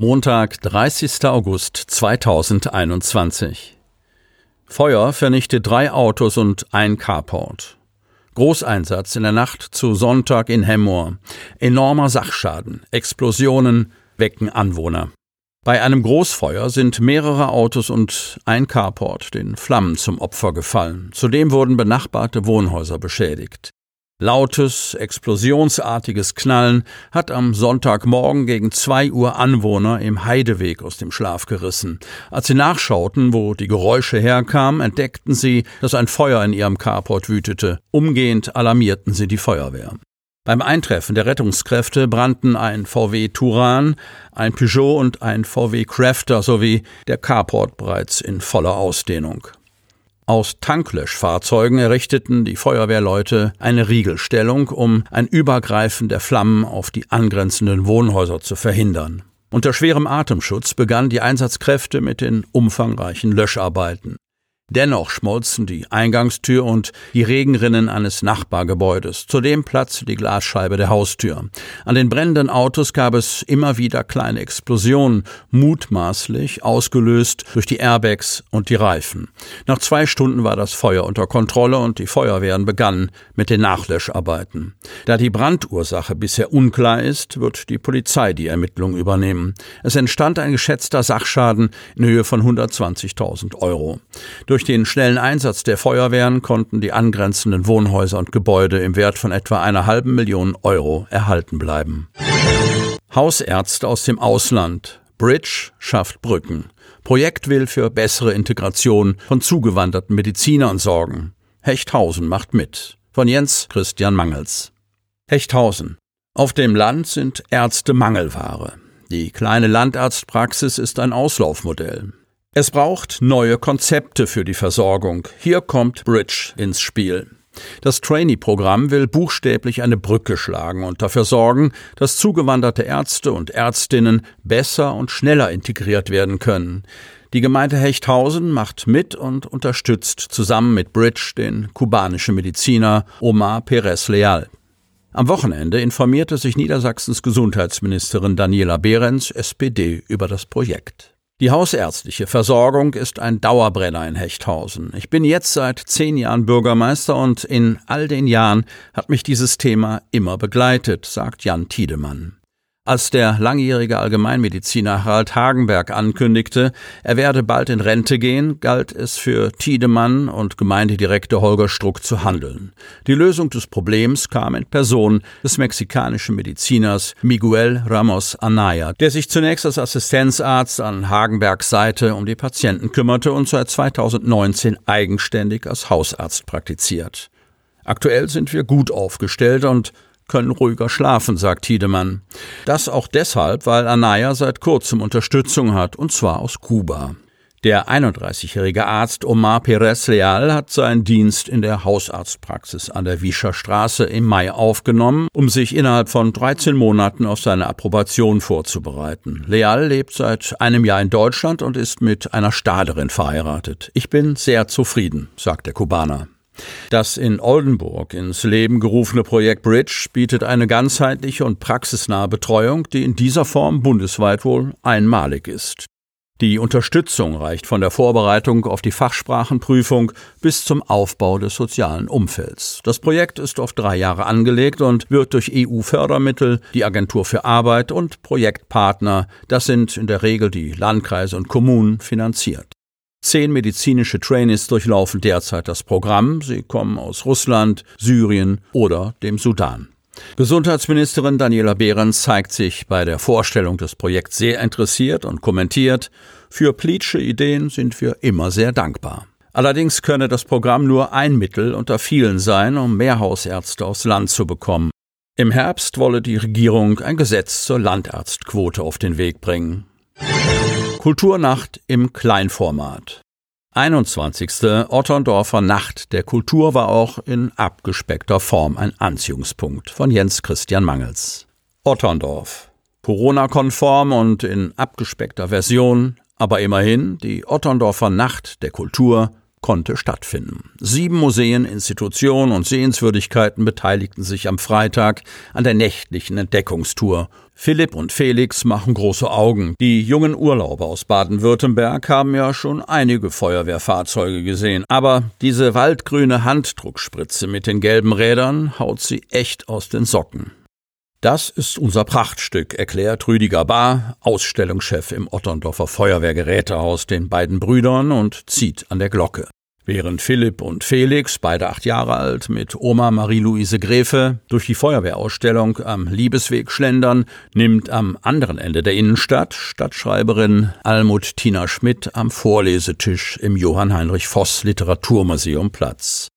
Montag, 30. August 2021. Feuer vernichtet drei Autos und ein Carport. Großeinsatz in der Nacht zu Sonntag in Hemmoor. Enormer Sachschaden. Explosionen wecken Anwohner. Bei einem Großfeuer sind mehrere Autos und ein Carport den Flammen zum Opfer gefallen. Zudem wurden benachbarte Wohnhäuser beschädigt. Lautes, explosionsartiges Knallen hat am Sonntagmorgen gegen zwei Uhr Anwohner im Heideweg aus dem Schlaf gerissen. Als sie nachschauten, wo die Geräusche herkamen, entdeckten sie, dass ein Feuer in ihrem Carport wütete. Umgehend alarmierten sie die Feuerwehr. Beim Eintreffen der Rettungskräfte brannten ein VW Turan, ein Peugeot und ein VW Crafter sowie der Carport bereits in voller Ausdehnung. Aus Tanklöschfahrzeugen errichteten die Feuerwehrleute eine Riegelstellung, um ein Übergreifen der Flammen auf die angrenzenden Wohnhäuser zu verhindern. Unter schwerem Atemschutz begannen die Einsatzkräfte mit den umfangreichen Löscharbeiten. Dennoch schmolzen die Eingangstür und die Regenrinnen eines Nachbargebäudes. Zudem platzte die Glasscheibe der Haustür. An den brennenden Autos gab es immer wieder kleine Explosionen, mutmaßlich ausgelöst durch die Airbags und die Reifen. Nach zwei Stunden war das Feuer unter Kontrolle und die Feuerwehren begannen mit den Nachlöscharbeiten. Da die Brandursache bisher unklar ist, wird die Polizei die Ermittlung übernehmen. Es entstand ein geschätzter Sachschaden in Höhe von 120.000 Euro. Durch durch den schnellen Einsatz der Feuerwehren konnten die angrenzenden Wohnhäuser und Gebäude im Wert von etwa einer halben Million Euro erhalten bleiben. Hausärzte aus dem Ausland. Bridge schafft Brücken. Projekt will für bessere Integration von zugewanderten Medizinern sorgen. Hechthausen macht mit. Von Jens Christian Mangels. Hechthausen. Auf dem Land sind Ärzte Mangelware. Die kleine Landarztpraxis ist ein Auslaufmodell. Es braucht neue Konzepte für die Versorgung. Hier kommt Bridge ins Spiel. Das Trainee-Programm will buchstäblich eine Brücke schlagen und dafür sorgen, dass zugewanderte Ärzte und Ärztinnen besser und schneller integriert werden können. Die Gemeinde Hechthausen macht mit und unterstützt zusammen mit Bridge den kubanischen Mediziner Omar Perez Leal. Am Wochenende informierte sich Niedersachsens Gesundheitsministerin Daniela Behrens, SPD, über das Projekt. Die hausärztliche Versorgung ist ein Dauerbrenner in Hechthausen. Ich bin jetzt seit zehn Jahren Bürgermeister und in all den Jahren hat mich dieses Thema immer begleitet, sagt Jan Tiedemann. Als der langjährige Allgemeinmediziner Harald Hagenberg ankündigte, er werde bald in Rente gehen, galt es für Tiedemann und Gemeindedirektor Holger Struck zu handeln. Die Lösung des Problems kam in Person des mexikanischen Mediziners Miguel Ramos Anaya, der sich zunächst als Assistenzarzt an Hagenbergs Seite um die Patienten kümmerte und seit 2019 eigenständig als Hausarzt praktiziert. Aktuell sind wir gut aufgestellt und können ruhiger schlafen, sagt Tiedemann. Das auch deshalb, weil Anaya seit kurzem Unterstützung hat, und zwar aus Kuba. Der 31-jährige Arzt Omar Perez Leal hat seinen Dienst in der Hausarztpraxis an der Wiescher Straße im Mai aufgenommen, um sich innerhalb von 13 Monaten auf seine Approbation vorzubereiten. Leal lebt seit einem Jahr in Deutschland und ist mit einer Staderin verheiratet. Ich bin sehr zufrieden, sagt der Kubaner. Das in Oldenburg ins Leben gerufene Projekt Bridge bietet eine ganzheitliche und praxisnahe Betreuung, die in dieser Form bundesweit wohl einmalig ist. Die Unterstützung reicht von der Vorbereitung auf die Fachsprachenprüfung bis zum Aufbau des sozialen Umfelds. Das Projekt ist auf drei Jahre angelegt und wird durch EU-Fördermittel, die Agentur für Arbeit und Projektpartner, das sind in der Regel die Landkreise und Kommunen, finanziert. Zehn medizinische Trainees durchlaufen derzeit das Programm. Sie kommen aus Russland, Syrien oder dem Sudan. Gesundheitsministerin Daniela Behrens zeigt sich bei der Vorstellung des Projekts sehr interessiert und kommentiert, für Pleatsche Ideen sind wir immer sehr dankbar. Allerdings könne das Programm nur ein Mittel unter vielen sein, um mehr Hausärzte aufs Land zu bekommen. Im Herbst wolle die Regierung ein Gesetz zur Landarztquote auf den Weg bringen. Kulturnacht im Kleinformat. 21. Otterndorfer Nacht der Kultur war auch in abgespeckter Form ein Anziehungspunkt von Jens Christian Mangels. Otterndorf. Corona-konform und in abgespeckter Version, aber immerhin die Otterndorfer Nacht der Kultur konnte stattfinden. Sieben Museen, Institutionen und Sehenswürdigkeiten beteiligten sich am Freitag an der nächtlichen Entdeckungstour. Philipp und Felix machen große Augen. Die jungen Urlauber aus Baden-Württemberg haben ja schon einige Feuerwehrfahrzeuge gesehen. Aber diese waldgrüne Handdruckspritze mit den gelben Rädern haut sie echt aus den Socken. Das ist unser Prachtstück, erklärt Rüdiger Bahr, Ausstellungschef im Otterndorfer Feuerwehrgerätehaus, den beiden Brüdern und zieht an der Glocke. Während Philipp und Felix, beide acht Jahre alt, mit Oma Marie-Louise Gräfe durch die Feuerwehrausstellung am Liebesweg schlendern, nimmt am anderen Ende der Innenstadt Stadtschreiberin Almut Tina Schmidt am Vorlesetisch im Johann Heinrich Voss Literaturmuseum Platz.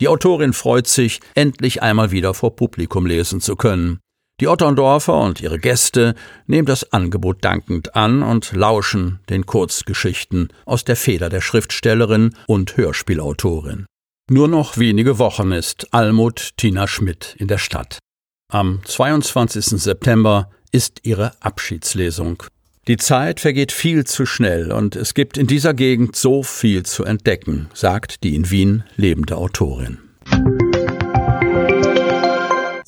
Die Autorin freut sich, endlich einmal wieder vor Publikum lesen zu können. Die Otterndorfer und ihre Gäste nehmen das Angebot dankend an und lauschen den Kurzgeschichten aus der Feder der Schriftstellerin und Hörspielautorin. Nur noch wenige Wochen ist Almut Tina Schmidt in der Stadt. Am 22. September ist ihre Abschiedslesung. Die Zeit vergeht viel zu schnell und es gibt in dieser Gegend so viel zu entdecken, sagt die in Wien lebende Autorin.